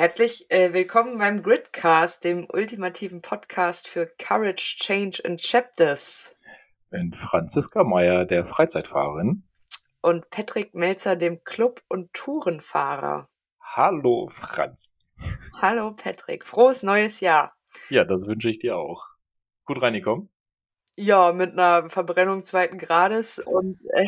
Herzlich äh, willkommen beim Gridcast, dem ultimativen Podcast für Courage, Change and Chapters. Mit Franziska Meyer, der Freizeitfahrerin. Und Patrick Melzer, dem Club- und Tourenfahrer. Hallo Franz. Hallo Patrick, frohes neues Jahr. Ja, das wünsche ich dir auch. Gut reingekommen? Ja, mit einer Verbrennung zweiten Grades und äh,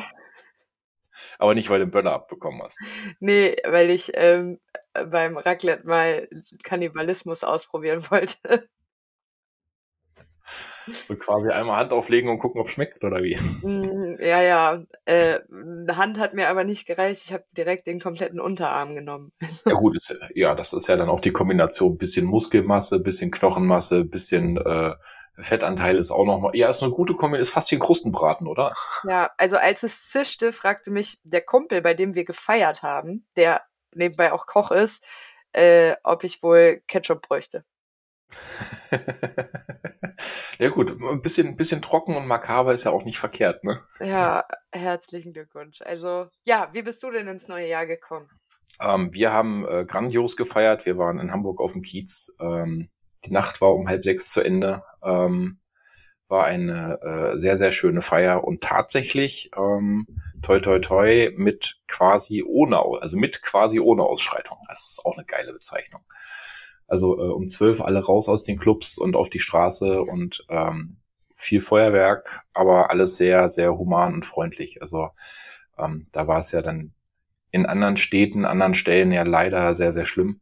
aber nicht, weil du einen Böller abbekommen hast. Nee, weil ich ähm, beim Raclette mal Kannibalismus ausprobieren wollte. So quasi einmal Hand auflegen und gucken, ob es schmeckt oder wie? Mm, ja, ja. Äh, eine Hand hat mir aber nicht gereicht. Ich habe direkt den kompletten Unterarm genommen. Ja gut, ist, ja, das ist ja dann auch die Kombination. Bisschen Muskelmasse, bisschen Knochenmasse, bisschen äh, Fettanteil ist auch noch mal. Ja, ist eine gute Kombination. Ist fast wie ein Krustenbraten, oder? Ja, also als es zischte, fragte mich der Kumpel, bei dem wir gefeiert haben, der nebenbei auch Koch ist, äh, ob ich wohl Ketchup bräuchte. ja gut, ein bisschen, ein bisschen trocken und makaber ist ja auch nicht verkehrt, ne? Ja, herzlichen Glückwunsch. Also, ja, wie bist du denn ins neue Jahr gekommen? Ähm, wir haben äh, grandios gefeiert. Wir waren in Hamburg auf dem Kiez. Ähm, die Nacht war um halb sechs zu Ende. Ähm, war eine äh, sehr, sehr schöne Feier und tatsächlich ähm, toi toi toi mit quasi ohne, also mit quasi ohne Ausschreitung. Das ist auch eine geile Bezeichnung. Also äh, um zwölf alle raus aus den Clubs und auf die Straße und ähm, viel Feuerwerk, aber alles sehr, sehr human und freundlich. Also ähm, da war es ja dann in anderen Städten, anderen Stellen ja leider sehr, sehr schlimm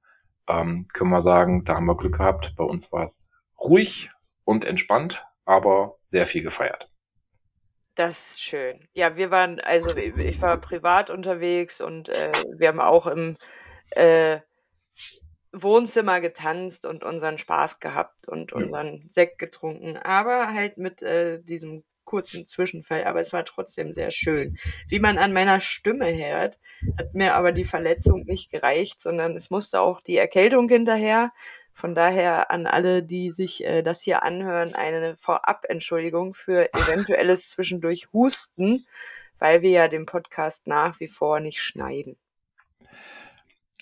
ähm, können wir sagen, da haben wir Glück gehabt. Bei uns war es ruhig und entspannt, aber sehr viel gefeiert. Das ist schön. Ja, wir waren, also ich war privat unterwegs und äh, wir haben auch im äh, Wohnzimmer getanzt und unseren Spaß gehabt und unseren Sekt getrunken, aber halt mit äh, diesem kurzen Zwischenfall, aber es war trotzdem sehr schön. Wie man an meiner Stimme hört, hat mir aber die Verletzung nicht gereicht, sondern es musste auch die Erkältung hinterher. Von daher an alle, die sich äh, das hier anhören, eine Vorab-Entschuldigung für eventuelles zwischendurch Husten, weil wir ja den Podcast nach wie vor nicht schneiden.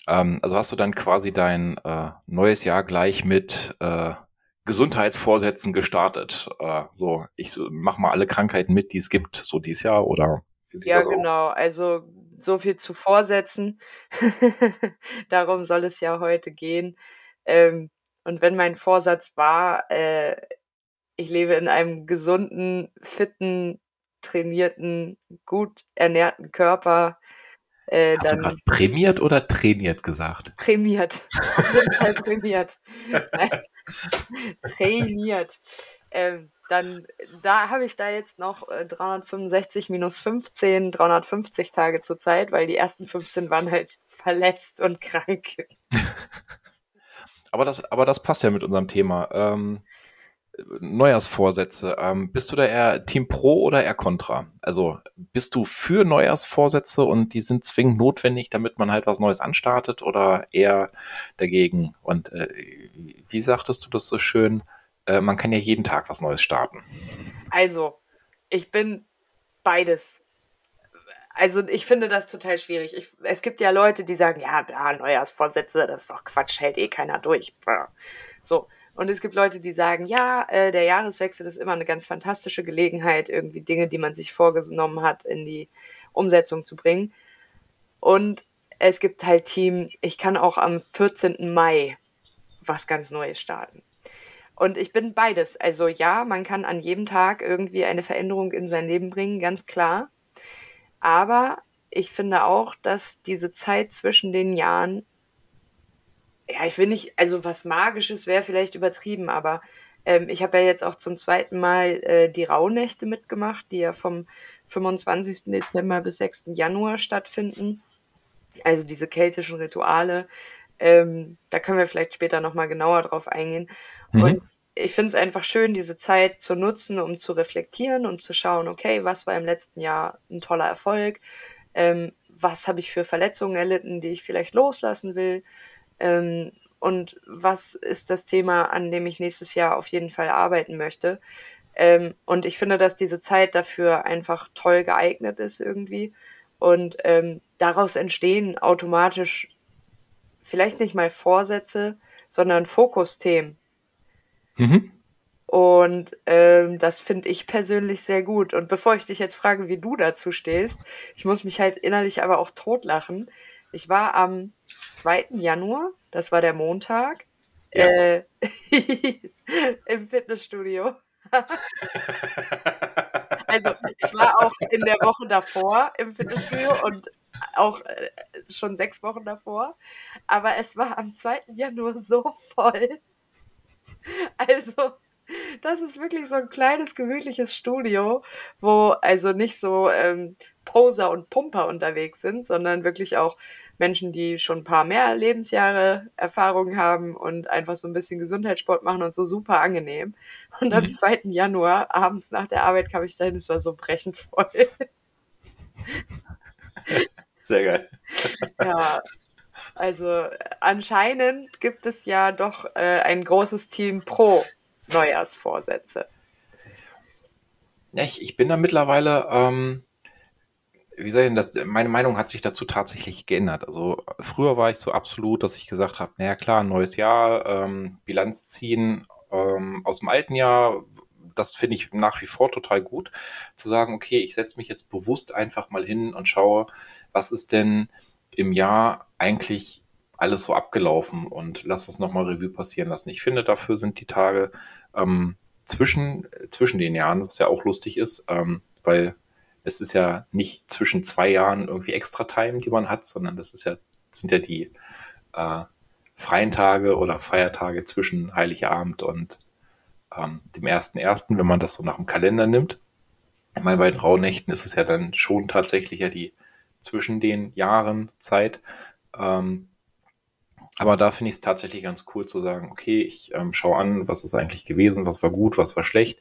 Ähm, also hast du dann quasi dein äh, neues Jahr gleich mit äh, Gesundheitsvorsätzen gestartet. Äh, so, ich so, mach mal alle Krankheiten mit, die es gibt, so dieses Jahr oder? Ja, genau. Also so viel zu Vorsätzen. Darum soll es ja heute gehen. Ähm, und wenn mein Vorsatz war, äh, ich lebe in einem gesunden, fitten, trainierten, gut ernährten Körper, äh, Hast dann, du prämiert oder trainiert gesagt? Prämiert. prämiert. trainiert. Ähm, dann, da habe ich da jetzt noch äh, 365 minus 15, 350 Tage zur Zeit, weil die ersten 15 waren halt verletzt und krank. aber, das, aber das passt ja mit unserem Thema. Ähm, Neujahrsvorsätze. Ähm, bist du da eher Team Pro oder eher Contra? Also bist du für Neujahrsvorsätze und die sind zwingend notwendig, damit man halt was Neues anstartet oder eher dagegen? Und äh, wie sagtest du das so schön? Äh, man kann ja jeden Tag was Neues starten. Also, ich bin beides. Also ich finde das total schwierig. Ich, es gibt ja Leute, die sagen, ja, bla, Neujahrsvorsätze, das ist doch Quatsch, hält eh keiner durch. So, und es gibt Leute, die sagen, ja, äh, der Jahreswechsel ist immer eine ganz fantastische Gelegenheit, irgendwie Dinge, die man sich vorgenommen hat, in die Umsetzung zu bringen. Und es gibt halt Team, ich kann auch am 14. Mai was ganz Neues starten. Und ich bin beides. Also ja, man kann an jedem Tag irgendwie eine Veränderung in sein Leben bringen, ganz klar. Aber ich finde auch, dass diese Zeit zwischen den Jahren ja, ich will nicht, also was Magisches wäre vielleicht übertrieben, aber ähm, ich habe ja jetzt auch zum zweiten Mal äh, die Rauhnächte mitgemacht, die ja vom 25. Dezember bis 6. Januar stattfinden. Also diese keltischen Rituale. Ähm, da können wir vielleicht später nochmal genauer drauf eingehen. Mhm. Und ich finde es einfach schön, diese Zeit zu nutzen, um zu reflektieren und zu schauen, okay, was war im letzten Jahr ein toller Erfolg? Ähm, was habe ich für Verletzungen erlitten, die ich vielleicht loslassen will? Ähm, und was ist das Thema, an dem ich nächstes Jahr auf jeden Fall arbeiten möchte. Ähm, und ich finde, dass diese Zeit dafür einfach toll geeignet ist irgendwie. Und ähm, daraus entstehen automatisch vielleicht nicht mal Vorsätze, sondern Fokusthemen. Mhm. Und ähm, das finde ich persönlich sehr gut. Und bevor ich dich jetzt frage, wie du dazu stehst, ich muss mich halt innerlich aber auch totlachen. Ich war am 2. Januar, das war der Montag, ja. äh, im Fitnessstudio. also ich war auch in der Woche davor im Fitnessstudio und auch äh, schon sechs Wochen davor. Aber es war am 2. Januar so voll. Also das ist wirklich so ein kleines, gemütliches Studio, wo also nicht so ähm, Poser und Pumper unterwegs sind, sondern wirklich auch Menschen, die schon ein paar mehr Lebensjahre Erfahrung haben und einfach so ein bisschen Gesundheitssport machen und so super angenehm. Und am 2. Mhm. Januar, abends nach der Arbeit, kam ich dahin, es war so brechend voll. Sehr geil. Ja, also anscheinend gibt es ja doch äh, ein großes Team pro Neujahrsvorsätze? Ja, ich, ich bin da mittlerweile, ähm, wie soll ich denn das, meine Meinung hat sich dazu tatsächlich geändert. Also früher war ich so absolut, dass ich gesagt habe, naja klar, neues Jahr, ähm, Bilanz ziehen ähm, aus dem alten Jahr, das finde ich nach wie vor total gut, zu sagen, okay, ich setze mich jetzt bewusst einfach mal hin und schaue, was ist denn im Jahr eigentlich alles so abgelaufen und lass es nochmal Revue passieren lassen. Ich finde, dafür sind die Tage ähm, zwischen, zwischen den Jahren, was ja auch lustig ist, ähm, weil es ist ja nicht zwischen zwei Jahren irgendwie extra Time, die man hat, sondern das ist ja, sind ja die äh, freien Tage oder Feiertage zwischen Heiligabend und ähm, dem ersten ersten, wenn man das so nach dem Kalender nimmt. Mal bei den Rauhnächten ist es ja dann schon tatsächlich ja die zwischen den Jahren Zeit. Ähm, aber da finde ich es tatsächlich ganz cool zu sagen, okay, ich ähm, schaue an, was ist eigentlich gewesen, was war gut, was war schlecht,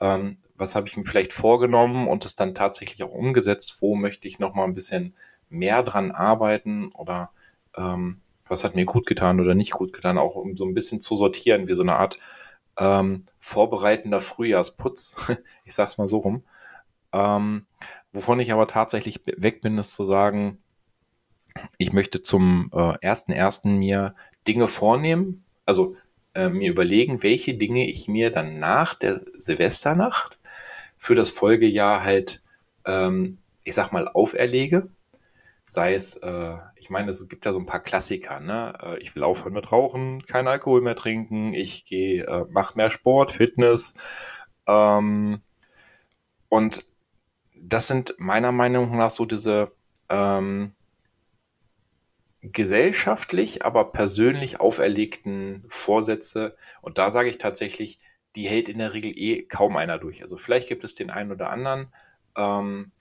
ähm, was habe ich mir vielleicht vorgenommen und es dann tatsächlich auch umgesetzt, wo möchte ich nochmal ein bisschen mehr dran arbeiten? Oder ähm, was hat mir gut getan oder nicht gut getan, auch um so ein bisschen zu sortieren, wie so eine Art ähm, vorbereitender Frühjahrsputz, ich sag's mal so rum. Ähm, wovon ich aber tatsächlich weg bin, ist zu sagen, ich möchte zum äh, ersten ersten mir Dinge vornehmen, also äh, mir überlegen, welche Dinge ich mir dann nach der Silvesternacht für das Folgejahr halt, ähm, ich sag mal, auferlege. Sei es, äh, ich meine, es gibt ja so ein paar Klassiker, ne? Äh, ich will aufhören mit Rauchen, kein Alkohol mehr trinken, ich gehe, äh, mach mehr Sport, Fitness. Ähm, und das sind meiner Meinung nach so diese ähm, gesellschaftlich, aber persönlich auferlegten Vorsätze. Und da sage ich tatsächlich, die hält in der Regel eh kaum einer durch. Also vielleicht gibt es den einen oder anderen, ähm,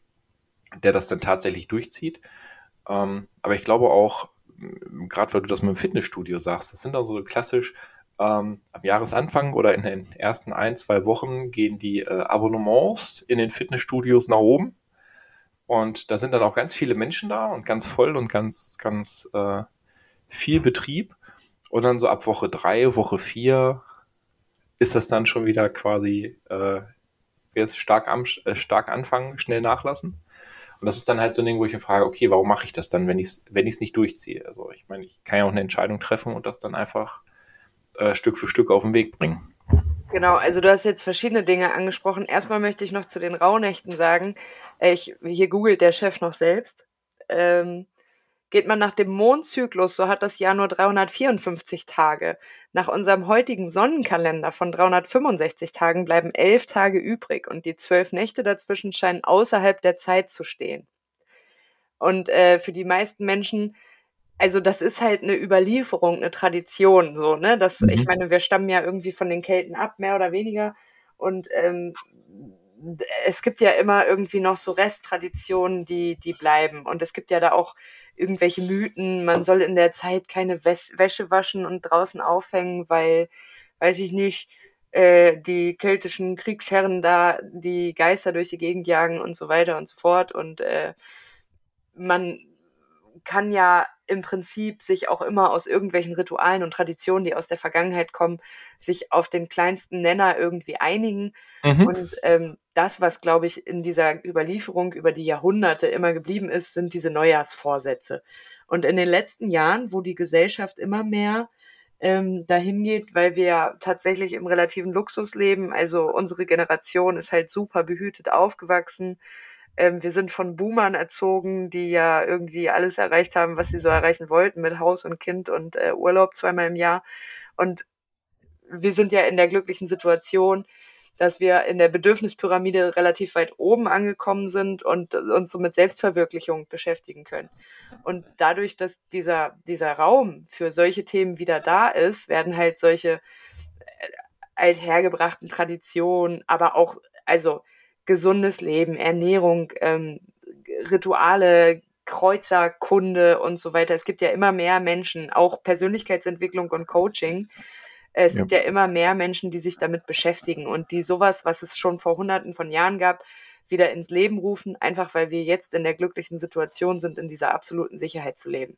der das dann tatsächlich durchzieht. Ähm, aber ich glaube auch, gerade weil du das mit dem Fitnessstudio sagst, das sind also klassisch ähm, am Jahresanfang oder in den ersten ein, zwei Wochen gehen die äh, Abonnements in den Fitnessstudios nach oben. Und da sind dann auch ganz viele Menschen da und ganz voll und ganz, ganz äh, viel Betrieb. Und dann so ab Woche drei, Woche vier ist das dann schon wieder quasi, äh, stark, am, äh, stark anfangen, schnell nachlassen. Und das ist dann halt so ein Ding, wo ich mir frage, okay, warum mache ich das dann, wenn ich es wenn nicht durchziehe? Also ich meine, ich kann ja auch eine Entscheidung treffen und das dann einfach äh, Stück für Stück auf den Weg bringen. Genau, also du hast jetzt verschiedene Dinge angesprochen. Erstmal möchte ich noch zu den Rauhnächten sagen, äh, ich, hier googelt der Chef noch selbst. Ähm, geht man nach dem Mondzyklus, so hat das Jahr nur 354 Tage. Nach unserem heutigen Sonnenkalender von 365 Tagen bleiben elf Tage übrig und die zwölf Nächte dazwischen scheinen außerhalb der Zeit zu stehen. Und äh, für die meisten Menschen also das ist halt eine Überlieferung, eine Tradition so, ne? Das ich mhm. meine, wir stammen ja irgendwie von den Kelten ab, mehr oder weniger. Und, ähm, es gibt ja immer irgendwie noch so Resttraditionen, die die bleiben. Und es gibt ja da auch irgendwelche Mythen, man soll in der Zeit keine Wäs Wäsche waschen und draußen aufhängen, weil, weiß ich nicht, äh, die keltischen Kriegsherren da die Geister durch die Gegend jagen und so weiter und so fort. Und, äh, man kann ja im Prinzip sich auch immer aus irgendwelchen Ritualen und Traditionen, die aus der Vergangenheit kommen, sich auf den kleinsten Nenner irgendwie einigen. Mhm. Und ähm, das, was, glaube ich, in dieser Überlieferung über die Jahrhunderte immer geblieben ist, sind diese Neujahrsvorsätze. Und in den letzten Jahren, wo die Gesellschaft immer mehr ähm, dahin geht, weil wir ja tatsächlich im relativen Luxus leben. Also unsere Generation ist halt super behütet aufgewachsen. Ähm, wir sind von Boomern erzogen, die ja irgendwie alles erreicht haben, was sie so erreichen wollten, mit Haus und Kind und äh, Urlaub zweimal im Jahr. Und wir sind ja in der glücklichen Situation, dass wir in der Bedürfnispyramide relativ weit oben angekommen sind und uns so mit Selbstverwirklichung beschäftigen können. Und dadurch, dass dieser, dieser Raum für solche Themen wieder da ist, werden halt solche äh, althergebrachten Traditionen, aber auch, also gesundes Leben, Ernährung, ähm, Rituale, Kreuzerkunde und so weiter. Es gibt ja immer mehr Menschen, auch Persönlichkeitsentwicklung und Coaching, es ja. gibt ja immer mehr Menschen, die sich damit beschäftigen und die sowas, was es schon vor hunderten von Jahren gab, wieder ins Leben rufen, einfach weil wir jetzt in der glücklichen Situation sind, in dieser absoluten Sicherheit zu leben.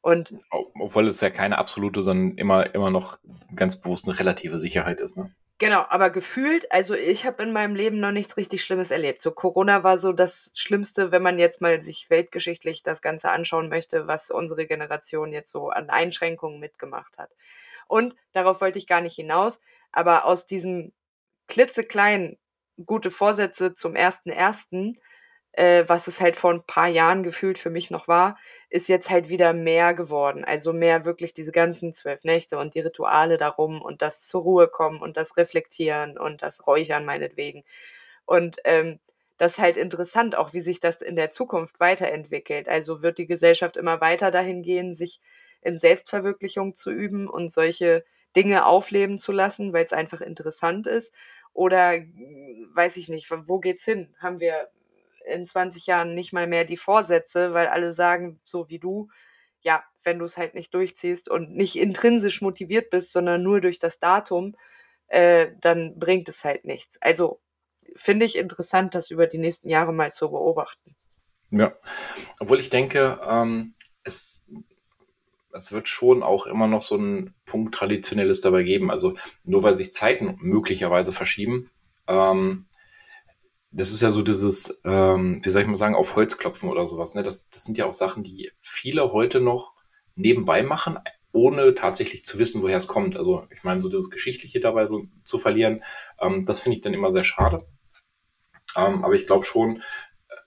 Und obwohl es ja keine absolute, sondern immer, immer noch ganz bewusst eine relative Sicherheit ist. Ne? Genau, aber gefühlt, also ich habe in meinem Leben noch nichts richtig Schlimmes erlebt. So Corona war so das Schlimmste, wenn man jetzt mal sich weltgeschichtlich das Ganze anschauen möchte, was unsere Generation jetzt so an Einschränkungen mitgemacht hat. Und darauf wollte ich gar nicht hinaus, aber aus diesem klitzekleinen gute Vorsätze zum ersten ersten, äh, was es halt vor ein paar Jahren gefühlt für mich noch war, ist jetzt halt wieder mehr geworden. Also mehr wirklich diese ganzen zwölf Nächte und die Rituale darum und das zur Ruhe kommen und das Reflektieren und das Räuchern meinetwegen. Und ähm, das ist halt interessant, auch wie sich das in der Zukunft weiterentwickelt. Also wird die Gesellschaft immer weiter dahin gehen, sich in Selbstverwirklichung zu üben und solche Dinge aufleben zu lassen, weil es einfach interessant ist? Oder weiß ich nicht, wo geht's hin? Haben wir in 20 Jahren nicht mal mehr die Vorsätze, weil alle sagen, so wie du, ja, wenn du es halt nicht durchziehst und nicht intrinsisch motiviert bist, sondern nur durch das Datum, äh, dann bringt es halt nichts. Also finde ich interessant, das über die nächsten Jahre mal zu beobachten. Ja, obwohl ich denke, ähm, es es wird schon auch immer noch so ein Punkt Traditionelles dabei geben. Also nur weil sich Zeiten möglicherweise verschieben, ähm, das ist ja so dieses, ähm, wie soll ich mal sagen, auf Holz klopfen oder sowas. Ne? Das, das sind ja auch Sachen, die viele heute noch nebenbei machen, ohne tatsächlich zu wissen, woher es kommt. Also ich meine, so das Geschichtliche dabei so zu verlieren, ähm, das finde ich dann immer sehr schade. Ähm, aber ich glaube schon,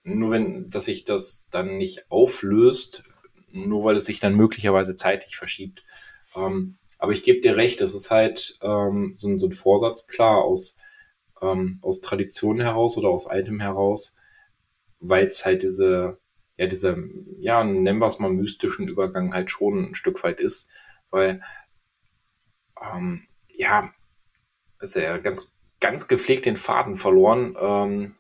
nur wenn, dass sich das dann nicht auflöst, nur weil es sich dann möglicherweise zeitlich verschiebt. Ähm, aber ich gebe dir recht, das ist halt ähm, so, so, ein Vorsatz, klar, aus, ähm, aus Tradition heraus oder aus Item heraus, weil es halt diese, ja, dieser, ja, nennen wir es mal mystischen Übergang halt schon ein Stück weit ist, weil, ähm, ja, ist ja ganz, ganz gepflegt den Faden verloren. Ähm,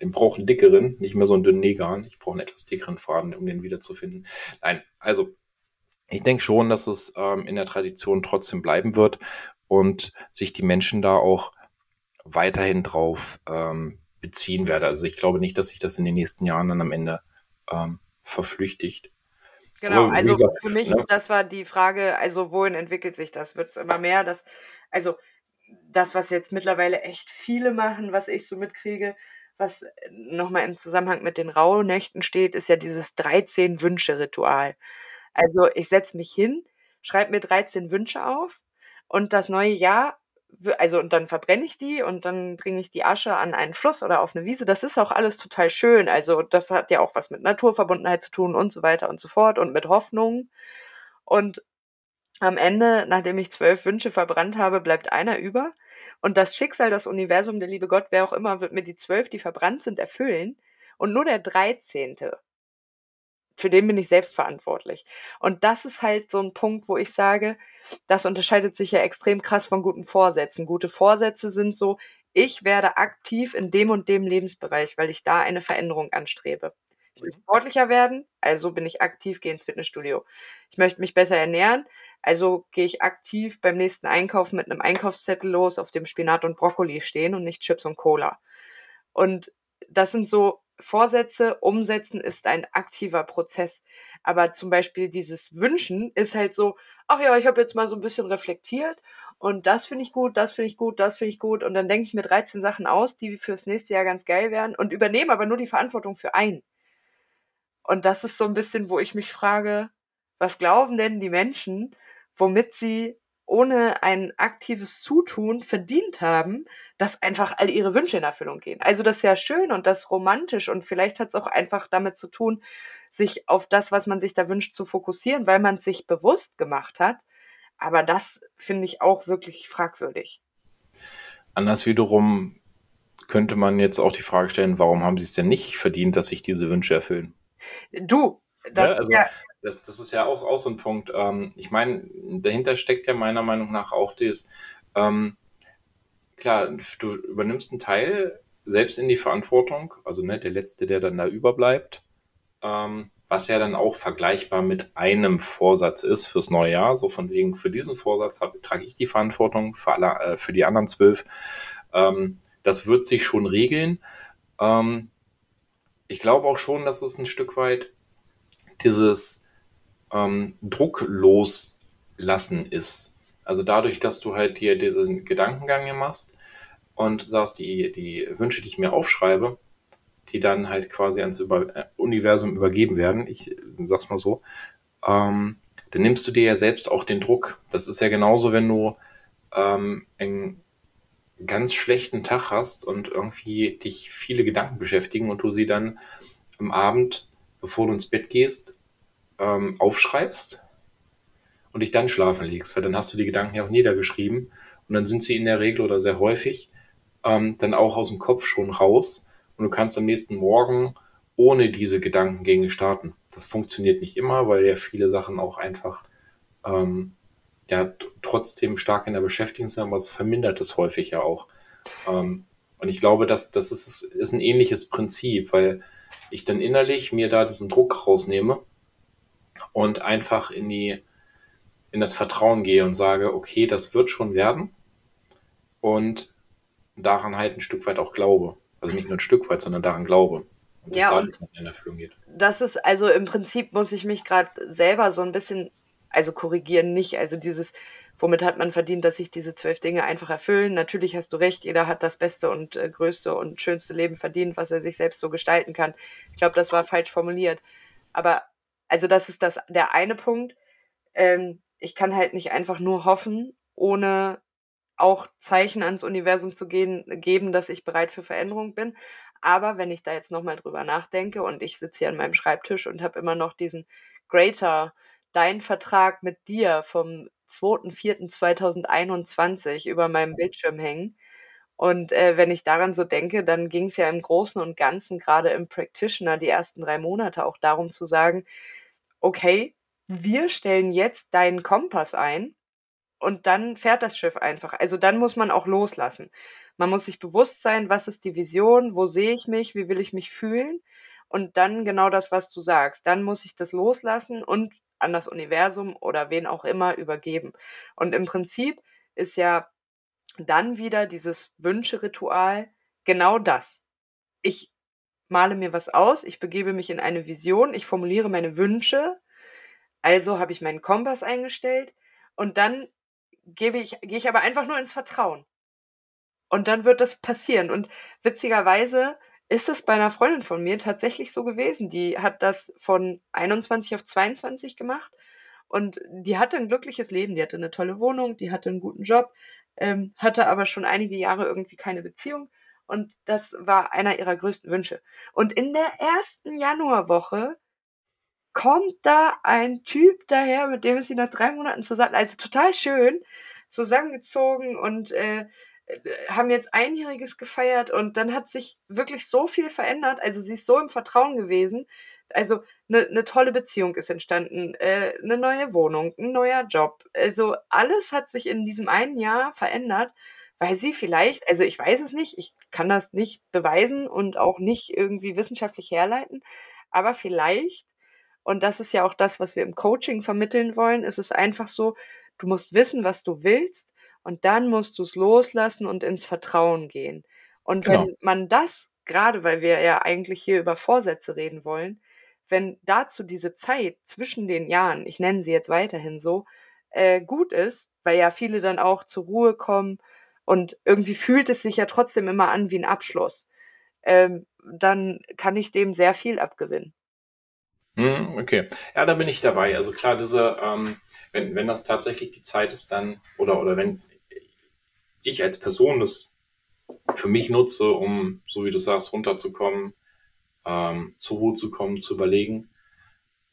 ich brauche einen dickeren, nicht mehr so einen dünnen Negan. Ich brauche einen etwas dickeren Faden, um den wiederzufinden. Nein, also ich denke schon, dass es ähm, in der Tradition trotzdem bleiben wird und sich die Menschen da auch weiterhin drauf ähm, beziehen werden. Also ich glaube nicht, dass sich das in den nächsten Jahren dann am Ende ähm, verflüchtigt. Genau, also gesagt, für mich, ne? das war die Frage, also wohin entwickelt sich das? Wird es immer mehr? Das, also das, was jetzt mittlerweile echt viele machen, was ich so mitkriege, was nochmal im Zusammenhang mit den Rauhnächten steht, ist ja dieses 13-Wünsche-Ritual. Also ich setze mich hin, schreibe mir 13 Wünsche auf und das neue Jahr, also und dann verbrenne ich die und dann bringe ich die Asche an einen Fluss oder auf eine Wiese. Das ist auch alles total schön. Also das hat ja auch was mit Naturverbundenheit zu tun und so weiter und so fort und mit Hoffnung. Und am Ende, nachdem ich zwölf Wünsche verbrannt habe, bleibt einer über. Und das Schicksal, das Universum, der liebe Gott, wer auch immer, wird mir die zwölf, die verbrannt sind, erfüllen. Und nur der dreizehnte, für den bin ich selbst verantwortlich. Und das ist halt so ein Punkt, wo ich sage, das unterscheidet sich ja extrem krass von guten Vorsätzen. Gute Vorsätze sind so, ich werde aktiv in dem und dem Lebensbereich, weil ich da eine Veränderung anstrebe. Ich will mhm. sportlicher werden, also bin ich aktiv, gehe ins Fitnessstudio. Ich möchte mich besser ernähren, also gehe ich aktiv beim nächsten Einkauf mit einem Einkaufszettel los, auf dem Spinat und Brokkoli stehen und nicht Chips und Cola. Und das sind so Vorsätze, umsetzen ist ein aktiver Prozess. Aber zum Beispiel dieses Wünschen ist halt so, ach ja, ich habe jetzt mal so ein bisschen reflektiert und das finde ich gut, das finde ich gut, das finde ich gut. Und dann denke ich mir 13 Sachen aus, die fürs nächste Jahr ganz geil wären und übernehme aber nur die Verantwortung für einen. Und das ist so ein bisschen, wo ich mich frage, was glauben denn die Menschen, womit sie ohne ein aktives Zutun verdient haben, dass einfach all ihre Wünsche in Erfüllung gehen. Also das ist ja schön und das ist romantisch und vielleicht hat es auch einfach damit zu tun, sich auf das, was man sich da wünscht, zu fokussieren, weil man es sich bewusst gemacht hat. Aber das finde ich auch wirklich fragwürdig. Anders wiederum könnte man jetzt auch die Frage stellen, warum haben sie es denn nicht verdient, dass sich diese Wünsche erfüllen? Du, das, ja, also, ja das, das, ist ja auch, auch so ein Punkt. Ähm, ich meine, dahinter steckt ja meiner Meinung nach auch das, ähm, klar, du übernimmst einen Teil selbst in die Verantwortung, also ne, der Letzte, der dann da überbleibt, ähm, was ja dann auch vergleichbar mit einem Vorsatz ist fürs neue Jahr. So von wegen, für diesen Vorsatz hab, trage ich die Verantwortung, für, alle, äh, für die anderen zwölf. Ähm, das wird sich schon regeln. Ähm, ich glaube auch schon, dass es ein Stück weit dieses ähm, Druck loslassen ist. Also dadurch, dass du halt dir diesen Gedankengang hier machst und sagst, die, die Wünsche, die ich mir aufschreibe, die dann halt quasi ans Über äh, Universum übergeben werden, ich sag's mal so, ähm, dann nimmst du dir ja selbst auch den Druck. Das ist ja genauso, wenn du ähm, einen ganz schlechten Tag hast und irgendwie dich viele Gedanken beschäftigen und du sie dann am Abend, bevor du ins Bett gehst, ähm, aufschreibst und dich dann schlafen legst, weil dann hast du die Gedanken ja auch niedergeschrieben und dann sind sie in der Regel oder sehr häufig ähm, dann auch aus dem Kopf schon raus und du kannst am nächsten Morgen ohne diese Gedankengänge starten. Das funktioniert nicht immer, weil ja viele Sachen auch einfach ähm, ja trotzdem stark in der Beschäftigung sind, aber es vermindert es häufig ja auch. Ähm, und ich glaube, dass das ist, ist ein ähnliches Prinzip, weil ich dann innerlich mir da diesen Druck rausnehme und einfach in die in das Vertrauen gehe und sage, okay, das wird schon werden und daran halt ein Stück weit auch glaube. Also nicht nur ein Stück weit, sondern daran glaube. Und ja, und in Erfüllung geht. Das ist, also im Prinzip muss ich mich gerade selber so ein bisschen, also korrigieren nicht. Also dieses, womit hat man verdient, dass sich diese zwölf Dinge einfach erfüllen. Natürlich hast du recht, jeder hat das beste und äh, größte und schönste Leben verdient, was er sich selbst so gestalten kann. Ich glaube, das war falsch formuliert. Aber also das ist das der eine Punkt. Ähm, ich kann halt nicht einfach nur hoffen, ohne auch Zeichen ans Universum zu gehen, geben, dass ich bereit für Veränderung bin. Aber wenn ich da jetzt nochmal drüber nachdenke und ich sitze hier an meinem Schreibtisch und habe immer noch diesen Greater, dein Vertrag mit dir vom 2.4.2021 über meinem Bildschirm hängen. Und äh, wenn ich daran so denke, dann ging es ja im Großen und Ganzen, gerade im Practitioner, die ersten drei Monate auch darum zu sagen, okay, wir stellen jetzt deinen Kompass ein und dann fährt das Schiff einfach. Also dann muss man auch loslassen. Man muss sich bewusst sein, was ist die Vision, wo sehe ich mich, wie will ich mich fühlen und dann genau das, was du sagst. Dann muss ich das loslassen und an das Universum oder wen auch immer übergeben. Und im Prinzip ist ja dann wieder dieses Wünscheritual genau das. Ich male mir was aus, ich begebe mich in eine Vision, ich formuliere meine Wünsche, also habe ich meinen Kompass eingestellt und dann gebe ich, gehe ich aber einfach nur ins Vertrauen. Und dann wird das passieren. Und witzigerweise ist es bei einer Freundin von mir tatsächlich so gewesen. Die hat das von 21 auf 22 gemacht und die hatte ein glückliches Leben. Die hatte eine tolle Wohnung, die hatte einen guten Job, ähm, hatte aber schon einige Jahre irgendwie keine Beziehung. Und das war einer ihrer größten Wünsche. Und in der ersten Januarwoche kommt da ein Typ daher, mit dem ist sie nach drei Monaten zusammen, also total schön, zusammengezogen und äh, haben jetzt Einjähriges gefeiert und dann hat sich wirklich so viel verändert. Also sie ist so im Vertrauen gewesen. Also eine ne tolle Beziehung ist entstanden, äh, eine neue Wohnung, ein neuer Job. Also alles hat sich in diesem einen Jahr verändert, weil sie vielleicht, also ich weiß es nicht, ich kann das nicht beweisen und auch nicht irgendwie wissenschaftlich herleiten, aber vielleicht und das ist ja auch das, was wir im Coaching vermitteln wollen. Es ist einfach so, du musst wissen, was du willst und dann musst du es loslassen und ins Vertrauen gehen. Und genau. wenn man das, gerade weil wir ja eigentlich hier über Vorsätze reden wollen, wenn dazu diese Zeit zwischen den Jahren, ich nenne sie jetzt weiterhin so, äh, gut ist, weil ja viele dann auch zur Ruhe kommen und irgendwie fühlt es sich ja trotzdem immer an wie ein Abschluss, ähm, dann kann ich dem sehr viel abgewinnen. Hm, okay. Ja, da bin ich dabei. Also klar, diese, ähm, wenn, wenn das tatsächlich die Zeit ist, dann, oder, oder wenn ich als Person das für mich nutze, um, so wie du sagst, runterzukommen, ähm, zur Ruhe zu kommen, zu überlegen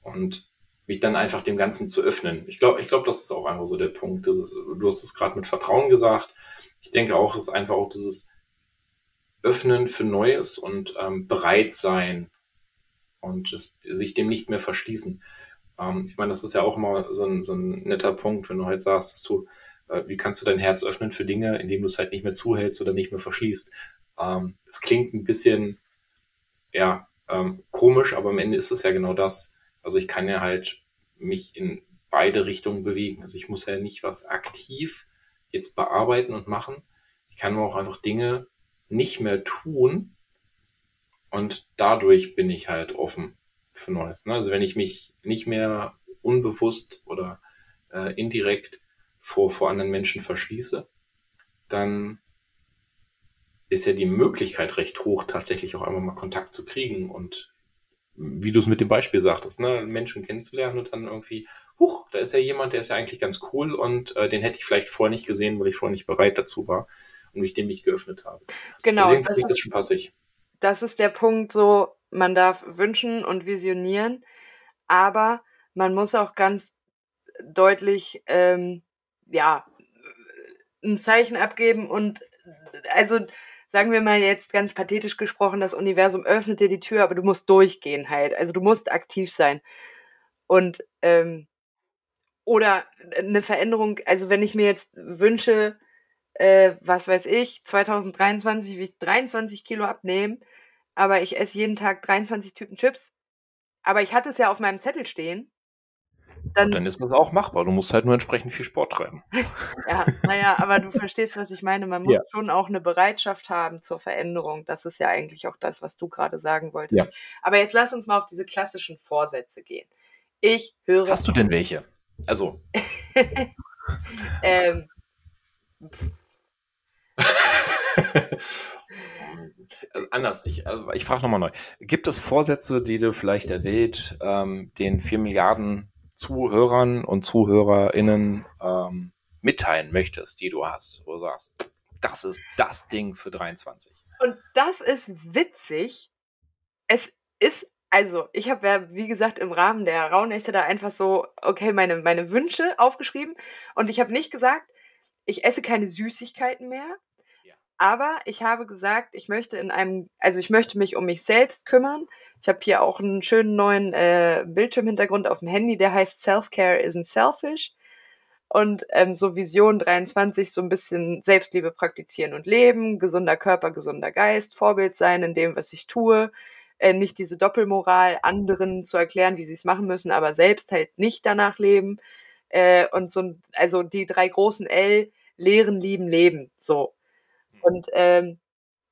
und mich dann einfach dem Ganzen zu öffnen. Ich glaube, ich glaube, das ist auch einfach so der Punkt. Ist, du hast es gerade mit Vertrauen gesagt. Ich denke auch, es ist einfach auch dieses Öffnen für Neues und ähm, bereit sein und es, sich dem nicht mehr verschließen. Ähm, ich meine, das ist ja auch immer so ein, so ein netter Punkt, wenn du halt sagst, dass du, wie kannst du dein Herz öffnen für Dinge, indem du es halt nicht mehr zuhältst oder nicht mehr verschließt. Ähm, das klingt ein bisschen, ja, ähm, komisch, aber am Ende ist es ja genau das. Also ich kann ja halt mich in beide Richtungen bewegen. Also ich muss ja nicht was aktiv jetzt bearbeiten und machen. Ich kann auch einfach Dinge nicht mehr tun, und dadurch bin ich halt offen für Neues. Ne? Also wenn ich mich nicht mehr unbewusst oder äh, indirekt vor, vor anderen Menschen verschließe, dann ist ja die Möglichkeit recht hoch, tatsächlich auch einmal mal Kontakt zu kriegen und wie du es mit dem Beispiel sagtest, ne, Menschen kennenzulernen und dann irgendwie, huch, da ist ja jemand, der ist ja eigentlich ganz cool und äh, den hätte ich vielleicht vorher nicht gesehen, weil ich vorher nicht bereit dazu war und mich dem nicht geöffnet habe. Genau. Deswegen finde ich das schon passig das ist der Punkt so, man darf wünschen und visionieren, aber man muss auch ganz deutlich, ähm, ja, ein Zeichen abgeben und also sagen wir mal jetzt ganz pathetisch gesprochen, das Universum öffnet dir die Tür, aber du musst durchgehen halt. Also du musst aktiv sein. Und ähm, oder eine Veränderung, also wenn ich mir jetzt wünsche, äh, was weiß ich, 2023 will ich 23 Kilo abnehmen, aber ich esse jeden Tag 23 Typen Chips. Aber ich hatte es ja auf meinem Zettel stehen. Dann, dann ist das auch machbar. Du musst halt nur entsprechend viel Sport treiben. ja, naja, aber du verstehst, was ich meine. Man muss ja. schon auch eine Bereitschaft haben zur Veränderung. Das ist ja eigentlich auch das, was du gerade sagen wolltest. Ja. Aber jetzt lass uns mal auf diese klassischen Vorsätze gehen. Ich höre. Hast du denn welche? Also. ähm, also anders, ich, also ich frage nochmal neu. Gibt es Vorsätze, die du vielleicht der Welt, ähm, den vier Milliarden Zuhörern und ZuhörerInnen ähm, mitteilen möchtest, die du hast, wo du sagst, das ist das Ding für 23? Und das ist witzig. Es ist also, ich habe ja, wie gesagt, im Rahmen der Rauhnächte da einfach so, okay, meine, meine Wünsche aufgeschrieben. Und ich habe nicht gesagt, ich esse keine Süßigkeiten mehr. Aber ich habe gesagt, ich möchte in einem, also ich möchte mich um mich selbst kümmern. Ich habe hier auch einen schönen neuen äh, Bildschirmhintergrund auf dem Handy, der heißt Self-Care isn't selfish. Und ähm, so Vision 23, so ein bisschen Selbstliebe praktizieren und leben, gesunder Körper, gesunder Geist, Vorbild sein in dem, was ich tue. Äh, nicht diese Doppelmoral, anderen zu erklären, wie sie es machen müssen, aber selbst halt nicht danach leben. Äh, und so, also die drei großen L, lehren, lieben, leben. So. Und ähm,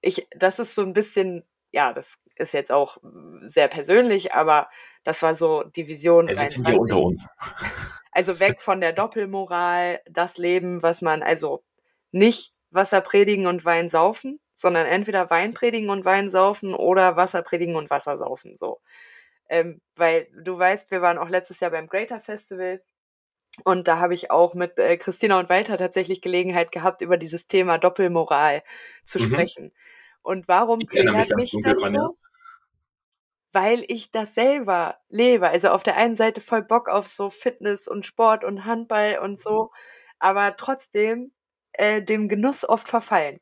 ich, das ist so ein bisschen, ja, das ist jetzt auch sehr persönlich, aber das war so die Vision. Ja, sind wir unter uns. Also weg von der Doppelmoral, das Leben, was man, also nicht Wasser predigen und Wein saufen, sondern entweder Wein predigen und Wein saufen oder Wasser predigen und Wasser saufen, so. Ähm, weil du weißt, wir waren auch letztes Jahr beim Greater Festival und da habe ich auch mit äh, Christina und Walter tatsächlich Gelegenheit gehabt, über dieses Thema Doppelmoral zu mhm. sprechen. Und warum triggert mich, mich das so? Weil ich das selber lebe. Also auf der einen Seite voll Bock auf so Fitness und Sport und Handball und so, mhm. aber trotzdem äh, dem Genuss oft verfallen.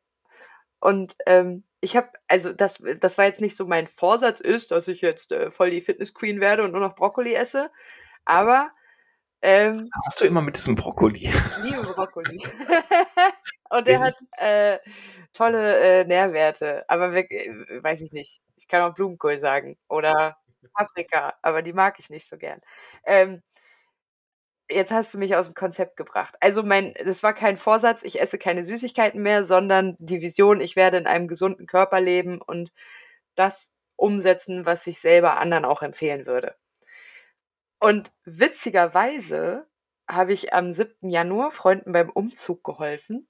Und ähm, ich habe, also das, das war jetzt nicht so mein Vorsatz ist, dass ich jetzt äh, voll die Fitness Queen werde und nur noch Brokkoli esse, aber ähm, Hast du immer mit diesem Brokkoli? Ich liebe Brokkoli. und der hat äh, tolle äh, Nährwerte. Aber weg, äh, weiß ich nicht. Ich kann auch Blumenkohl sagen. Oder Paprika, aber die mag ich nicht so gern. Ähm, jetzt hast du mich aus dem Konzept gebracht. Also mein, das war kein Vorsatz, ich esse keine Süßigkeiten mehr, sondern die Vision, ich werde in einem gesunden Körper leben und das umsetzen, was ich selber anderen auch empfehlen würde. Und witzigerweise habe ich am 7. Januar Freunden beim Umzug geholfen.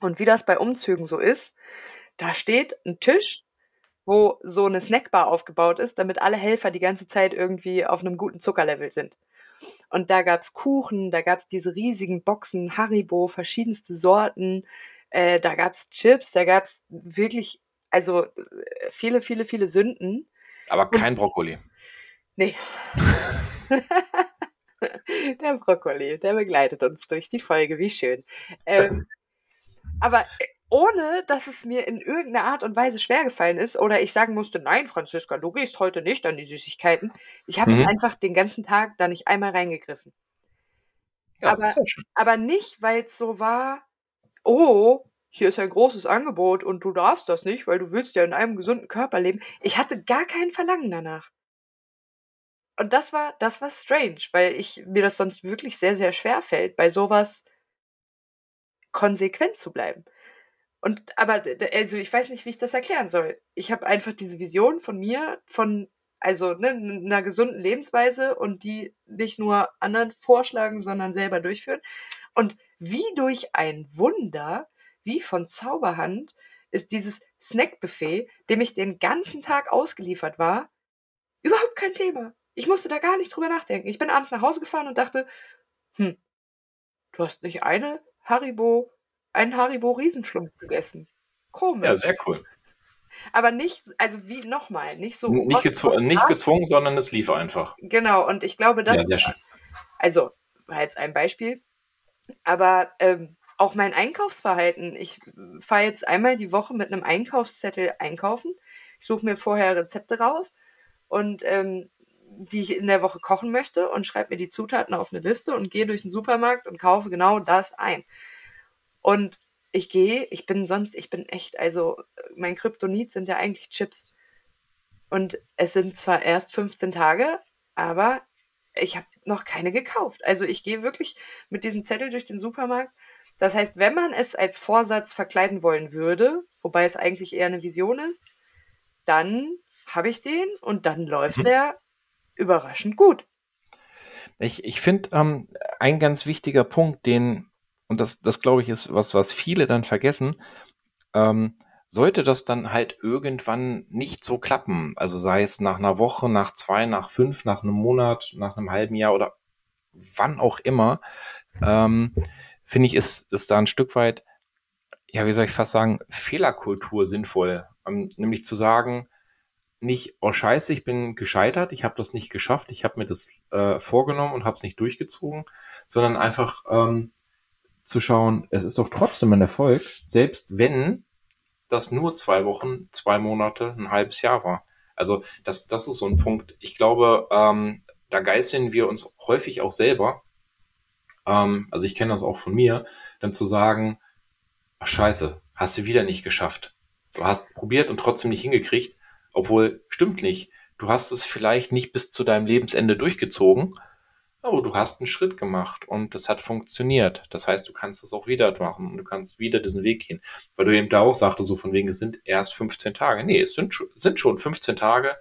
Und wie das bei Umzügen so ist, da steht ein Tisch wo so eine Snackbar aufgebaut ist, damit alle Helfer die ganze Zeit irgendwie auf einem guten Zuckerlevel sind. Und da gab's Kuchen, da gab's diese riesigen Boxen, Haribo, verschiedenste Sorten, äh, da gab's Chips, da gab's wirklich, also äh, viele, viele, viele Sünden. Aber kein Brokkoli. Nee. der Brokkoli, der begleitet uns durch die Folge, wie schön. Ähm, aber äh, ohne, dass es mir in irgendeiner Art und Weise schwergefallen ist oder ich sagen musste, nein, Franziska, du gehst heute nicht an die Süßigkeiten. Ich habe Mhm. einfach den ganzen Tag da nicht einmal reingegriffen. Ja, aber, aber nicht, weil es so war, oh, hier ist ein großes Angebot und du darfst das nicht, weil du willst ja in einem gesunden Körper leben. Ich hatte gar kein Verlangen danach. Und das war, das war strange, weil ich mir das sonst wirklich sehr, sehr schwer fällt, bei sowas konsequent zu bleiben. Und aber also ich weiß nicht, wie ich das erklären soll. Ich habe einfach diese Vision von mir, von also ne, einer gesunden Lebensweise und die nicht nur anderen vorschlagen, sondern selber durchführen. Und wie durch ein Wunder, wie von Zauberhand, ist dieses Snackbuffet, dem ich den ganzen Tag ausgeliefert war, überhaupt kein Thema. Ich musste da gar nicht drüber nachdenken. Ich bin abends nach Hause gefahren und dachte, hm, du hast nicht eine Haribo, einen Haribo Riesenschlumpf gegessen. Komisch. Ja, sehr cool. Aber nicht, also wie nochmal, nicht so. Nicht, gezw nicht gezwungen, sondern es lief einfach. Genau, und ich glaube, das Ja, ist, schön. also, war jetzt ein Beispiel, aber ähm, auch mein Einkaufsverhalten. Ich fahre jetzt einmal die Woche mit einem Einkaufszettel einkaufen. Ich suche mir vorher Rezepte raus und ähm, die ich in der Woche kochen möchte und schreibe mir die Zutaten auf eine Liste und gehe durch den Supermarkt und kaufe genau das ein. Und ich gehe, ich bin sonst, ich bin echt, also mein Kryptonit sind ja eigentlich Chips. Und es sind zwar erst 15 Tage, aber ich habe noch keine gekauft. Also ich gehe wirklich mit diesem Zettel durch den Supermarkt. Das heißt, wenn man es als Vorsatz verkleiden wollen würde, wobei es eigentlich eher eine Vision ist, dann habe ich den und dann läuft Mhm. der überraschend gut. Ich, ich finde, ähm, ein ganz wichtiger Punkt, den, und das, das glaube ich, ist was, was viele dann vergessen, ähm, Sollte das dann halt irgendwann nicht so klappen, also sei es nach einer Woche, nach zwei, nach fünf, nach einem Monat, nach einem halben Jahr oder wann auch immer, ähm, finde ich, ist, ist da ein Stück weit, ja, wie soll ich fast sagen, Fehlerkultur sinnvoll. Ähm, nämlich zu sagen, nicht, oh scheiße, ich bin gescheitert, ich habe das nicht geschafft, ich habe mir das äh, vorgenommen und habe es nicht durchgezogen, sondern einfach ähm, zu schauen, es ist doch trotzdem ein Erfolg, selbst wenn das nur zwei Wochen, zwei Monate, ein halbes Jahr war. Also das, das ist so ein Punkt. Ich glaube, ähm, da geißeln wir uns häufig auch selber. Ähm, also ich kenne das auch von mir, dann zu sagen, ach scheiße, hast du wieder nicht geschafft. Du hast probiert und trotzdem nicht hingekriegt, obwohl stimmt nicht. Du hast es vielleicht nicht bis zu deinem Lebensende durchgezogen, aber du hast einen Schritt gemacht und das hat funktioniert. Das heißt, du kannst es auch wieder machen und du kannst wieder diesen Weg gehen. Weil du eben da auch sagte, so von wegen, es sind erst 15 Tage. Nee, es sind, schon- sind schon 15 Tage,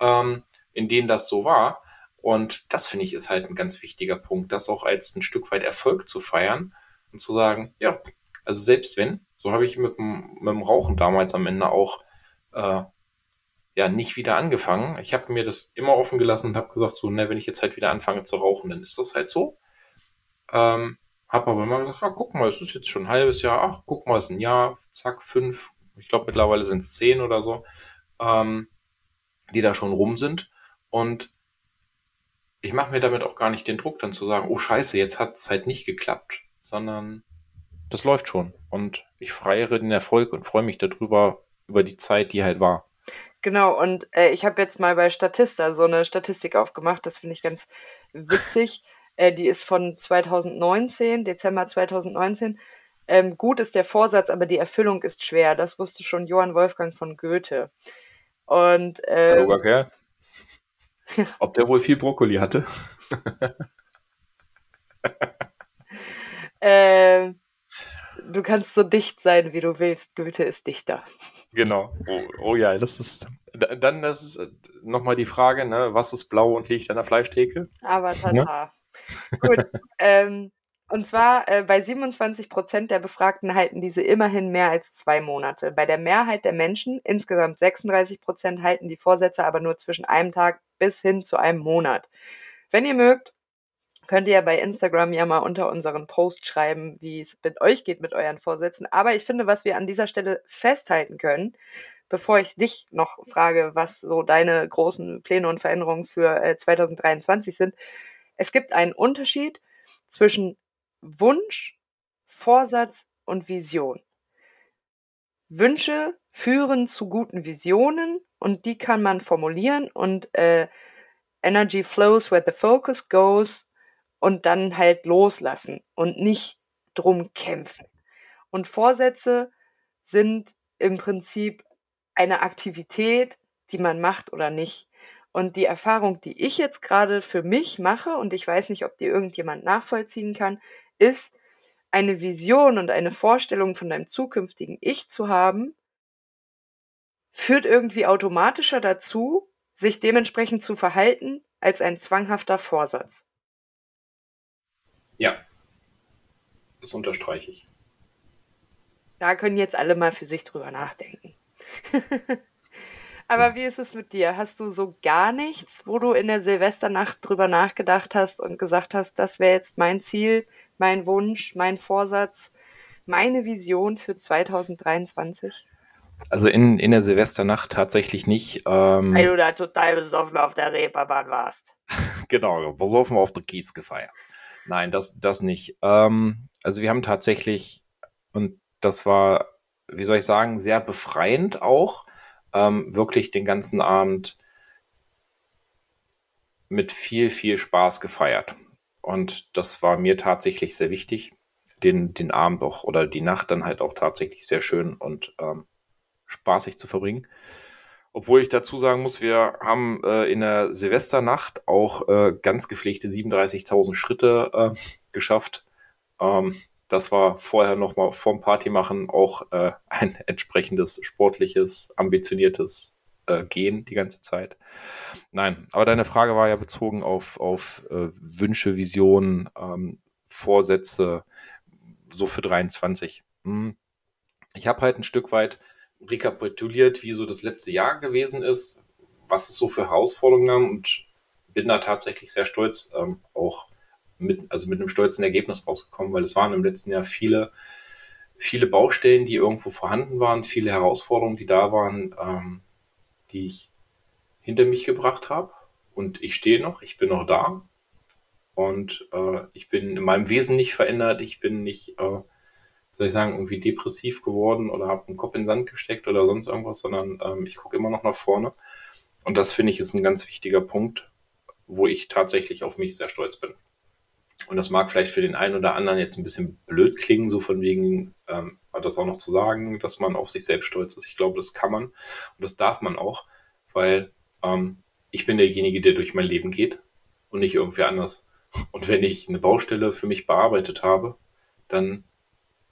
ähm, in denen das so war. Und das finde ich ist halt ein ganz wichtiger Punkt, das auch als ein Stück weit Erfolg zu feiern und zu sagen, ja, also selbst wenn, so habe ich mit mit dem Rauchen damals am Ende auch äh, ja nicht wieder angefangen. Ich habe mir das immer offen gelassen und habe gesagt, so, ne, wenn ich jetzt halt wieder anfange zu rauchen, dann ist das halt so. Ähm, habe aber immer gesagt, ah, guck mal, es ist jetzt schon ein halbes Jahr, ach, guck mal, es ist ein Jahr, zack, fünf, ich glaube mittlerweile sind es zehn oder so, ähm, die da schon rum sind. Und ich mache mir damit auch gar nicht den Druck, dann zu sagen, oh scheiße, jetzt hat es halt nicht geklappt, sondern das läuft schon. Und ich feiere den Erfolg und freue mich darüber, über die Zeit, die halt war. Genau, und äh, ich habe jetzt mal bei Statista so eine Statistik aufgemacht, das finde ich ganz witzig. Äh, die ist von 2019, Dezember 2019. Ähm, gut ist der Vorsatz, aber die Erfüllung ist schwer. Das wusste schon Johann Wolfgang von Goethe. Und äh, Kluger Kerl. Ob der wohl viel Brokkoli hatte? äh, du kannst so dicht sein, wie du willst. Goethe ist Dichter. Genau. Oh, oh ja, das ist. da- Dann das ist nochmal die Frage, ne, was ist blau und liegt an der Fleischtheke? Aber tata. Gut. Ähm, Und zwar äh, bei 27 Prozent der Befragten halten diese immerhin mehr als zwei Monate. Bei der Mehrheit der Menschen, insgesamt 36 Prozent, halten die Vorsätze aber nur zwischen einem Tag bis hin zu einem Monat. Wenn ihr mögt, könnt ihr ja bei Instagram ja mal unter unseren Post schreiben, wie es mit euch geht mit euren Vorsätzen. Aber ich finde, was wir an dieser Stelle festhalten können, bevor ich dich noch frage, was so deine großen Pläne und Veränderungen für äh, 2023 sind, es gibt einen Unterschied zwischen Wunsch, Vorsatz und Vision. Wünsche führen zu guten Visionen und die kann man formulieren und äh, Energy flows where the focus goes und dann halt loslassen und nicht drum kämpfen. Und Vorsätze sind im Prinzip eine Aktivität, die man macht oder nicht. Und die Erfahrung, die ich jetzt gerade für mich mache, und ich weiß nicht, ob die irgendjemand nachvollziehen kann, ist, eine Vision und eine Vorstellung von deinem zukünftigen Ich zu haben, führt irgendwie automatischer dazu, sich dementsprechend zu verhalten, als ein zwanghafter Vorsatz. Ja, das unterstreiche ich. Da können jetzt alle mal für sich drüber nachdenken. Aber wie ist es mit dir? Hast du so gar nichts, wo du in der Silvesternacht drüber nachgedacht hast und gesagt hast, das wäre jetzt mein Ziel, mein Wunsch, mein Vorsatz, meine Vision für 2023? Also in, in der Silvesternacht tatsächlich nicht. Ähm, Weil du da total besoffen auf der Reeperbahn warst. genau, besoffen auf der Kies gefeiert. Nein, das, das nicht. Ähm, also wir haben tatsächlich, und das war, wie soll ich sagen, sehr befreiend auch, ähm, wirklich den ganzen Abend mit viel, viel Spaß gefeiert. Und das war mir tatsächlich sehr wichtig, den, den Abend auch oder die Nacht dann halt auch tatsächlich sehr schön und ähm, spaßig zu verbringen. Obwohl ich dazu sagen muss, wir haben äh, in der Silvesternacht auch äh, ganz gepflegte 37.000 Schritte äh, geschafft. Ähm, das war vorher nochmal vorm Party machen auch äh, ein entsprechendes sportliches, ambitioniertes äh, Gehen die ganze Zeit. Nein, aber deine Frage war ja bezogen auf, auf äh, Wünsche, Visionen, ähm, Vorsätze, so für 23. Hm. Ich habe halt ein Stück weit rekapituliert, wie so das letzte Jahr gewesen ist, was es so für Herausforderungen haben und bin da tatsächlich sehr stolz, ähm, auch mit, also mit einem stolzen Ergebnis rausgekommen, weil es waren im letzten Jahr viele, viele Baustellen, die irgendwo vorhanden waren, viele Herausforderungen, die da waren, ähm, die ich hinter mich gebracht habe. Und ich stehe noch, ich bin noch da. Und äh, ich bin in meinem Wesen nicht verändert, ich bin nicht äh, soll ich sagen, irgendwie depressiv geworden oder habe den Kopf in den Sand gesteckt oder sonst irgendwas, sondern ähm, ich gucke immer noch nach vorne. Und das finde ich ist ein ganz wichtiger Punkt, wo ich tatsächlich auf mich sehr stolz bin. Und das mag vielleicht für den einen oder anderen jetzt ein bisschen blöd klingen, so von wegen, ähm, das auch noch zu sagen, dass man auf sich selbst stolz ist. Ich glaube, das kann man und das darf man auch, weil ähm, ich bin derjenige, der durch mein Leben geht und nicht irgendwer anders. Und wenn ich eine Baustelle für mich bearbeitet habe, dann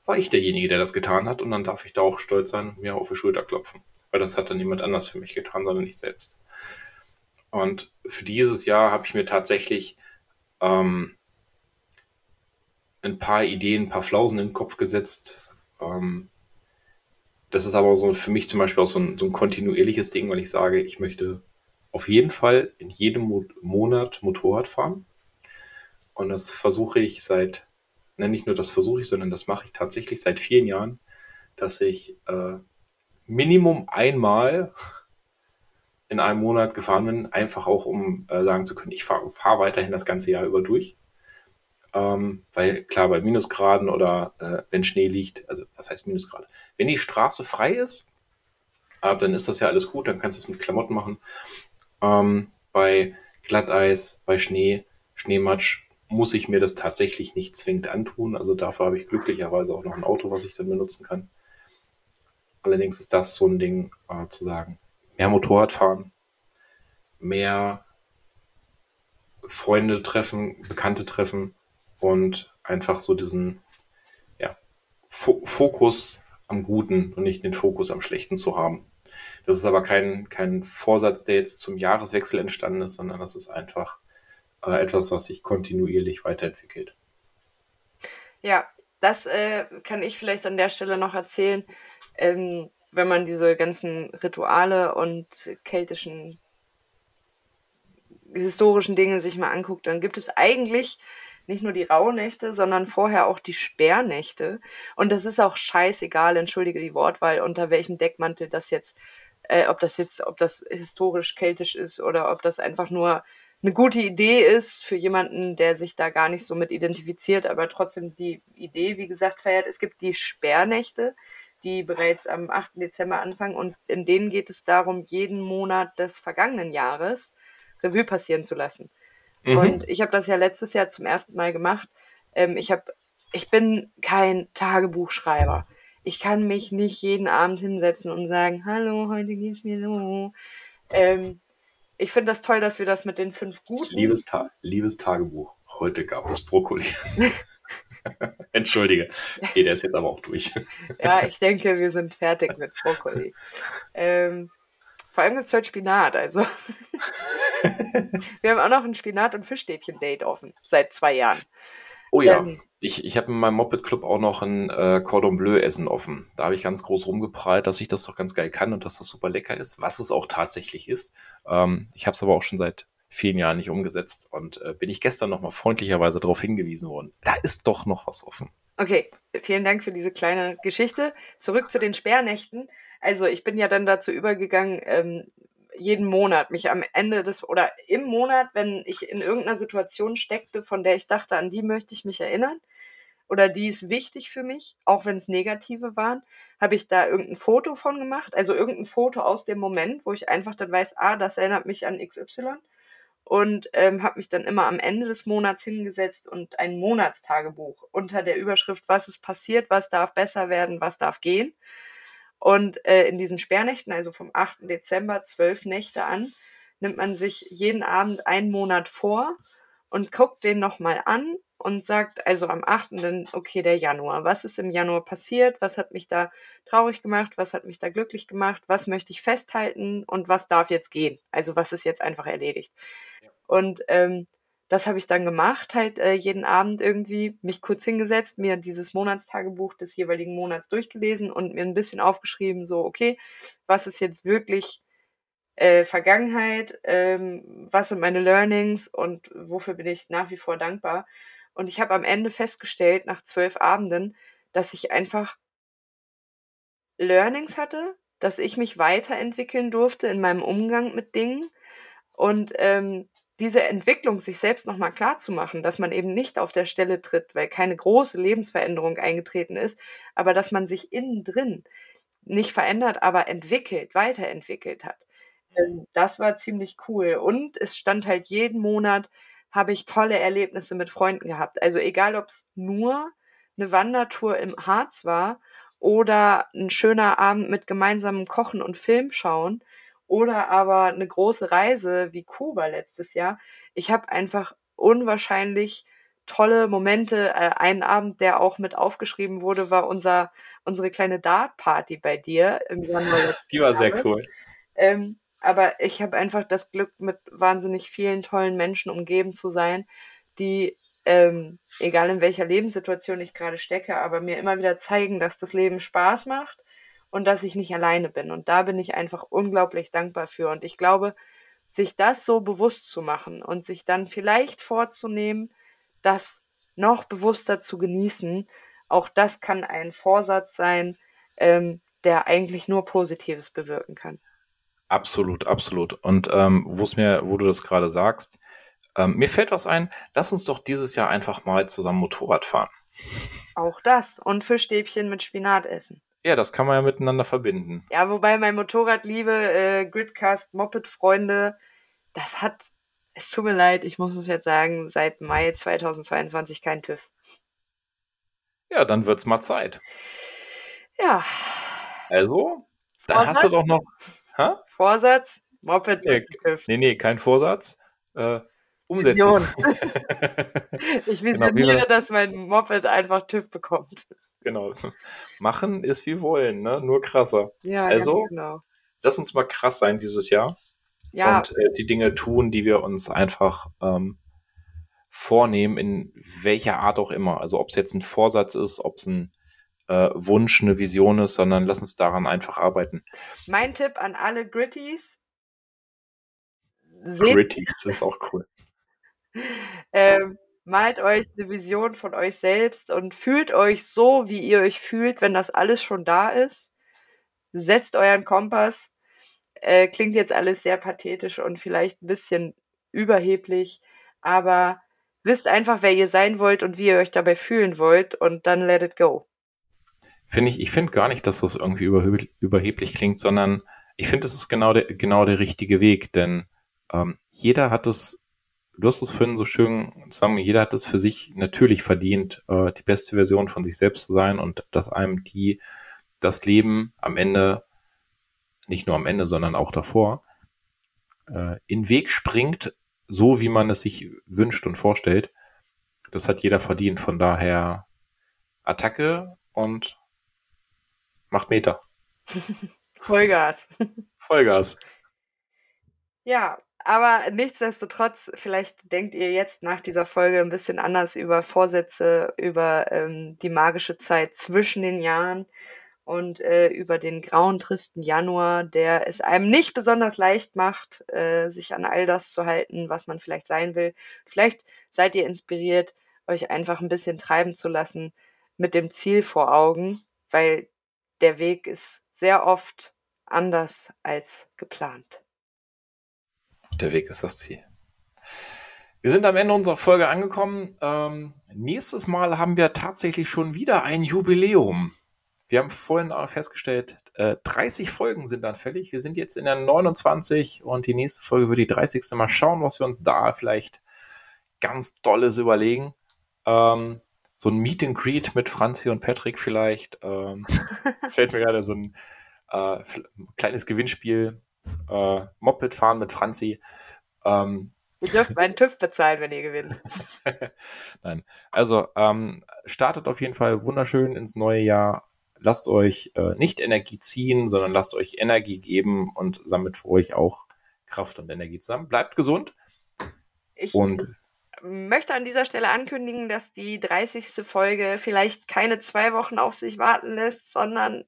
war ich derjenige, der das getan hat und dann darf ich da auch stolz sein mir auf die Schulter klopfen. Weil das hat dann niemand anders für mich getan, sondern ich selbst. Und für dieses Jahr habe ich mir tatsächlich ähm, ein paar Ideen, ein paar Flausen in den Kopf gesetzt. Ähm, das ist aber so für mich zum Beispiel auch so ein, so ein kontinuierliches Ding, weil ich sage, ich möchte auf jeden Fall in jedem Mo Monat Motorrad fahren. Und das versuche ich seit ne, nicht nur das versuche ich, sondern das mache ich tatsächlich seit vielen Jahren, dass ich äh, Minimum einmal in einem Monat gefahren bin, einfach auch um äh, sagen zu können, ich fahre fahr weiterhin das ganze Jahr über durch. Ähm, weil klar, bei Minusgraden oder äh, wenn Schnee liegt, also was heißt Minusgrade? Wenn die Straße frei ist, äh, dann ist das ja alles gut, dann kannst du es mit Klamotten machen. Ähm, bei Glatteis, bei Schnee, Schneematsch muss ich mir das tatsächlich nicht zwingend antun. Also dafür habe ich glücklicherweise auch noch ein Auto, was ich dann benutzen kann. Allerdings ist das so ein Ding äh, zu sagen, mehr Motorrad fahren, mehr Freunde treffen, Bekannte treffen und einfach so diesen ja, Fokus am Guten und nicht den Fokus am Schlechten zu haben. Das ist aber kein, kein Vorsatz, der jetzt zum Jahreswechsel entstanden ist, sondern das ist einfach äh, etwas, was sich kontinuierlich weiterentwickelt. Ja, das äh, kann ich vielleicht an der Stelle noch erzählen. Ähm, wenn man diese ganzen Rituale und keltischen historischen Dinge sich mal anguckt, dann gibt es eigentlich nicht nur die Rauhnächte, sondern vorher auch die Sperrnächte. Und das ist auch scheißegal, entschuldige die Wortwahl, unter welchem Deckmantel das jetzt, äh, ob das jetzt, ob das historisch keltisch ist oder ob das einfach nur eine gute Idee ist für jemanden, der sich da gar nicht so mit identifiziert, aber trotzdem die Idee, wie gesagt, feiert. Es gibt die Sperrnächte, die bereits am 8. Dezember anfangen und in denen geht es darum, jeden Monat des vergangenen Jahres Revue passieren zu lassen. Mhm. Und ich habe das ja letztes Jahr zum ersten Mal gemacht. Ähm, ich habe, ich bin kein Tagebuchschreiber. Ich kann mich nicht jeden Abend hinsetzen und sagen, hallo, heute geht's mir so. Ähm, ich finde das toll, dass wir das mit den fünf guten. Liebes, Ta liebes Tagebuch, heute gab es Brokkoli. Entschuldige. Okay, der ist jetzt aber auch durch. ja, ich denke, wir sind fertig mit Brokkoli. Ähm, vor allem gibt es heute Spinat, also. wir haben auch noch ein Spinat- und Fischstäbchen-Date offen, seit zwei Jahren. Oh ja, ich, ich habe in meinem Moped-Club auch noch ein äh, Cordon Bleu-Essen offen. Da habe ich ganz groß rumgeprallt, dass ich das doch ganz geil kann und dass das super lecker ist, was es auch tatsächlich ist. Ähm, ich habe es aber auch schon seit vielen Jahren nicht umgesetzt und äh, bin ich gestern nochmal freundlicherweise darauf hingewiesen worden. Da ist doch noch was offen. Okay, vielen Dank für diese kleine Geschichte. Zurück zu den Sperrnächten. Also ich bin ja dann dazu übergegangen, ähm, jeden Monat, mich am Ende des oder im Monat, wenn ich in irgendeiner Situation steckte, von der ich dachte, an die möchte ich mich erinnern oder die ist wichtig für mich, auch wenn es negative waren, habe ich da irgendein Foto von gemacht, also irgendein Foto aus dem Moment, wo ich einfach dann weiß, ah, das erinnert mich an XY und ähm, habe mich dann immer am Ende des Monats hingesetzt und ein Monatstagebuch unter der Überschrift, was ist passiert, was darf besser werden, was darf gehen und äh, in diesen Sperrnächten, also vom 8. Dezember, zwölf Nächte an, nimmt man sich jeden Abend einen Monat vor und guckt den nochmal an und sagt also am 8. dann, okay, der Januar. Was ist im Januar passiert? Was hat mich da traurig gemacht? Was hat mich da glücklich gemacht? Was möchte ich festhalten? Und was darf jetzt gehen? Also was ist jetzt einfach erledigt? Ja. Und ähm, das habe ich dann gemacht, halt äh, jeden Abend irgendwie mich kurz hingesetzt, mir dieses Monatstagebuch des jeweiligen Monats durchgelesen und mir ein bisschen aufgeschrieben, so, okay, was ist jetzt wirklich äh, Vergangenheit, ähm, was sind meine Learnings und wofür bin ich nach wie vor dankbar. Und ich habe am Ende festgestellt, nach zwölf Abenden, dass ich einfach Learnings hatte, dass ich mich weiterentwickeln durfte in meinem Umgang mit Dingen und ähm, diese Entwicklung sich selbst nochmal klar zu machen, dass man eben nicht auf der Stelle tritt, weil keine große Lebensveränderung eingetreten ist, aber dass man sich innen drin nicht verändert, aber entwickelt, weiterentwickelt hat. Ähm, das war ziemlich cool. Und es stand halt jeden Monat, habe ich tolle Erlebnisse mit Freunden gehabt. Also egal, ob es nur eine Wandertour im Harz war oder ein schöner Abend mit gemeinsamem Kochen und Film schauen, oder aber eine große Reise wie Kuba letztes Jahr. Ich habe einfach unwahrscheinlich tolle Momente. Äh, ein Abend, der auch mit aufgeschrieben wurde, war unser, unsere kleine Dart-Party bei dir im Januar letzten Die war Jahres. sehr cool. Ähm, aber ich habe einfach das Glück, mit wahnsinnig vielen tollen Menschen umgeben zu sein, die, ähm, egal in welcher Lebenssituation ich gerade stecke, aber mir immer wieder zeigen, dass das Leben Spaß macht und dass ich nicht alleine bin. Und da bin ich einfach unglaublich dankbar für. Und ich glaube, sich das so bewusst zu machen und sich dann vielleicht vorzunehmen, das noch bewusster zu genießen, auch das kann ein Vorsatz sein, ähm, der eigentlich nur Positives bewirken kann. Absolut, absolut. Und ähm, mir, wo du das gerade sagst, ähm, mir fällt was ein, lass uns doch dieses Jahr einfach mal zusammen Motorrad fahren. Auch das und Fischstäbchen mit Spinat essen. Ja, das kann man ja miteinander verbinden. Ja, wobei mein Motorradliebe, äh, Gridcast, Moped-Freunde, das hat, es tut mir leid, ich muss es jetzt sagen, seit Mai 2022 kein TÜV. Ja, dann wird's mal Zeit. Ja. Also, da hast du doch noch. Hä? Vorsatz, Moped nee, TÜV. Nee, nee, kein Vorsatz. Äh, umsetzen. Ich genau, visioniere, genau, dass mein Moped einfach TÜV bekommt. Genau. Machen ist wie wollen, ne? Nur krasser. Ja, also, genau. lass uns mal krass sein dieses Jahr. Ja. Und äh, die Dinge tun, die wir uns einfach ähm, vornehmen, in welcher Art auch immer. Also ob es jetzt ein Vorsatz ist, ob es ein äh, Wunsch, eine Vision ist, sondern lass uns daran einfach arbeiten. Mein Tipp an alle Gritties. Gritties ist auch cool. ähm, malt euch eine Vision von euch selbst und fühlt euch so, wie ihr euch fühlt, wenn das alles schon da ist. Setzt euren Kompass. Äh, klingt jetzt alles sehr pathetisch und vielleicht ein bisschen überheblich, aber wisst einfach, wer ihr sein wollt und wie ihr euch dabei fühlen wollt und dann let it go. Finde ich, ich finde gar nicht, dass das irgendwie überheblich, überheblich klingt, sondern ich finde, das ist genau der, genau der richtige Weg, denn ähm, jeder hat es, du hast es vorhin so schön sagen, jeder hat es für sich natürlich verdient, äh, die beste Version von sich selbst zu sein und dass einem die, das Leben am Ende, nicht nur am Ende, sondern auch davor, äh, in Weg springt, so wie man es sich wünscht und vorstellt. Das hat jeder verdient. Von daher Attacke und macht Meter. Vollgas. Vollgas. Ja, aber nichtsdestotrotz, vielleicht denkt ihr jetzt nach dieser Folge ein bisschen anders über Vorsätze, über ähm, die magische Zeit zwischen den Jahren und äh, über den grauen, tristen Januar, der es einem nicht besonders leicht macht, äh, sich an all das zu halten, was man vielleicht sein will. Vielleicht seid ihr inspiriert, euch einfach ein bisschen treiben zu lassen mit dem Ziel vor Augen, weil der Weg ist sehr oft anders als geplant. Der Weg ist das Ziel. Wir sind am Ende unserer Folge angekommen. Ähm, nächstes Mal haben wir tatsächlich schon wieder ein Jubiläum. Wir haben vorhin auch festgestellt, äh, 30 Folgen sind dann fällig. Wir sind jetzt in der 29 und die nächste Folge wird die 30. Mal schauen, was wir uns da vielleicht ganz Dolles überlegen. Ähm, so ein Meet and Greet mit Franzi und Patrick vielleicht. Ähm, fällt mir gerade so ein äh, kleines Gewinnspiel. Äh, Moped fahren mit Franzi. Ähm, Ihr dürft meinen TÜV bezahlen, wenn ihr gewinnt. Nein. Also ähm, startet auf jeden Fall wunderschön ins neue Jahr lasst euch äh, nicht Energie ziehen, sondern lasst euch Energie geben und sammelt für euch auch Kraft und Energie zusammen. Bleibt gesund. Ich und möchte an dieser Stelle ankündigen, dass die 30. Folge vielleicht keine zwei Wochen auf sich warten lässt, sondern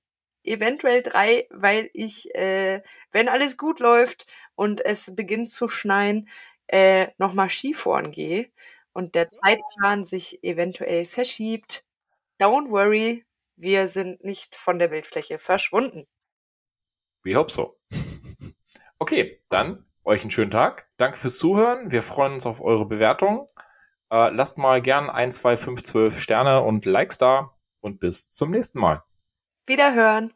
eventuell drei, weil ich, äh, wenn alles gut läuft und es beginnt zu schneien, äh, nochmal Skifahren gehe und der Zeitplan sich eventuell verschiebt. Don't worry, wir sind nicht von der Bildfläche verschwunden. We hope so. okay, dann euch einen schönen Tag. Danke fürs Zuhören. Wir freuen uns auf eure Bewertung. Äh, lasst mal gern 1, 2, 5, 12 Sterne und Likes da und bis zum nächsten Mal. Wiederhören.